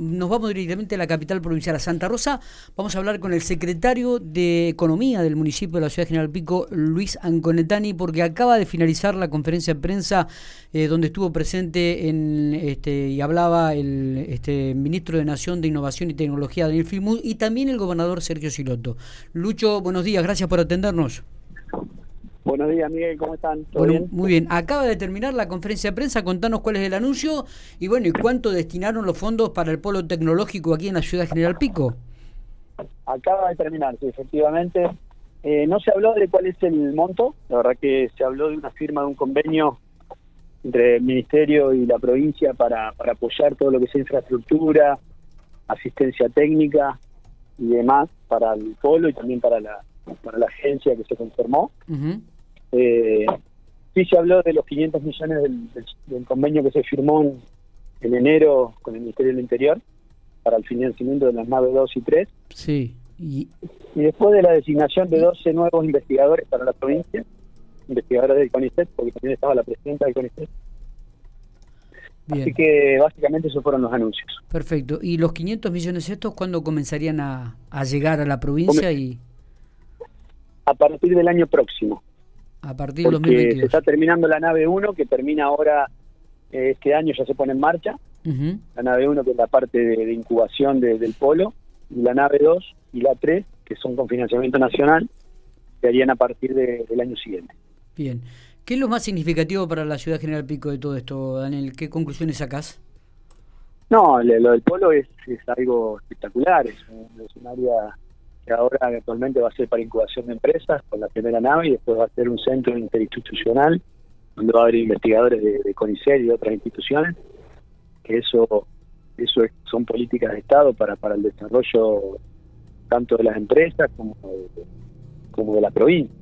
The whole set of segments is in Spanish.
nos vamos directamente a la capital provincial, a Santa Rosa. Vamos a hablar con el secretario de Economía del municipio de la ciudad General Pico, Luis Anconetani, porque acaba de finalizar la conferencia de prensa eh, donde estuvo presente en, este, y hablaba el este, ministro de Nación de Innovación y Tecnología, Daniel Filmud, y también el gobernador Sergio Siloto. Lucho, buenos días, gracias por atendernos. Buenos días, Miguel, ¿cómo están? Muy bien. Acaba de terminar la conferencia de prensa, contanos cuál es el anuncio y bueno, ¿y cuánto destinaron los fondos para el polo tecnológico aquí en la ciudad General Pico? Acaba de terminar, sí, efectivamente. Eh, no se habló de cuál es el monto, la verdad que se habló de una firma de un convenio entre el Ministerio y la provincia para, para apoyar todo lo que sea infraestructura, asistencia técnica y demás para el polo y también para la, para la agencia que se conformó. Eh, sí se habló de los 500 millones del, convenio que se firmó en, enero con el Ministerio del Interior para el financiamiento de las naves 2 y 3. Sí. Y, después de la designación de 12 nuevos investigadores para la provincia, investigadores del CONICET, porque también estaba la presidenta del CONICET. Así que básicamente esos fueron los anuncios. Perfecto. ¿Y los 500 millones estos cuándo comenzarían a, a llegar a la provincia? y a partir del año próximo. A partir del 2022. Se está terminando la nave 1, que termina ahora, eh, este año ya se pone en marcha. La nave 1, que es la parte de, incubación del polo, y la nave 2 y la 3, que son con financiamiento nacional, se harían a partir del año siguiente. Bien. ¿Qué es lo más significativo para la ciudad General Pico de todo esto, Daniel? ¿Qué conclusiones sacás? No, lo, del polo es, algo espectacular, es un área que ahora actualmente va a ser para incubación de empresas con la primera nave y después va a ser un centro interinstitucional donde va a haber investigadores de, de CONICET y de otras instituciones, que eso eso son políticas de Estado para, para el desarrollo tanto de las empresas como de, como de la provincia.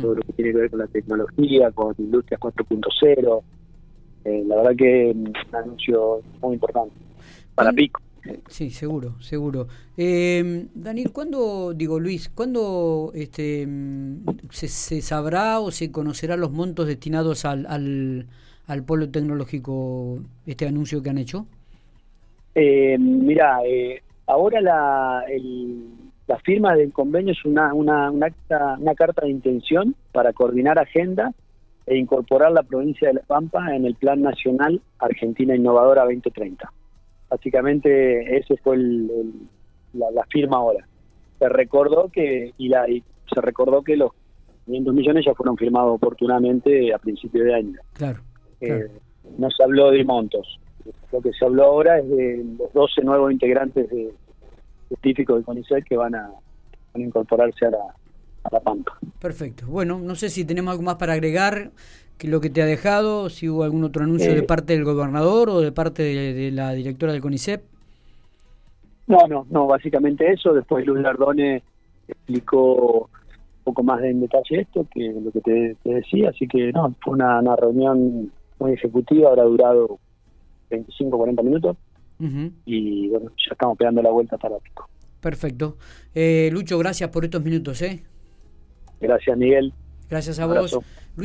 Todo lo que tiene que ver con la tecnología, con Industrias 4.0. Eh, la verdad que es un anuncio muy importante para Pico. Sí, seguro, seguro. Eh, Daniel, ¿cuándo, digo Luis, cuándo este, se, sabrá o se conocerá los montos destinados al, al, polo tecnológico, este anuncio que han hecho? Eh, mira, eh, ahora la, la firma del convenio es una, una, una, una carta de intención para coordinar agenda e incorporar la provincia de La Pampa en el Plan Nacional Argentina Innovadora 2030 básicamente ese fue la, firma ahora. Se recordó que y, la, se recordó que los 500 millones ya fueron firmados oportunamente a principio de año. Claro, eh, No se habló de montos. Lo que se habló ahora es de los 12 nuevos integrantes de, científicos de CONICET que van a, incorporarse a la, a la Pampa. Perfecto. Bueno, no sé si tenemos algo más para agregar que lo que te ha dejado, si hubo algún otro anuncio de eh. parte del gobernador o de parte de, la directora del CONICEP. No, no, no, básicamente eso. Después Luis Lardone explicó un poco más en detalle esto, que lo que te, decía, así que no, fue una, reunión muy ejecutiva, habrá durado 25, 40 minutos y bueno, ya estamos pegando la vuelta para Pico. Perfecto. Eh, Lucho, gracias por estos minutos. ¿eh? Gracias, Miguel. Gracias a vos.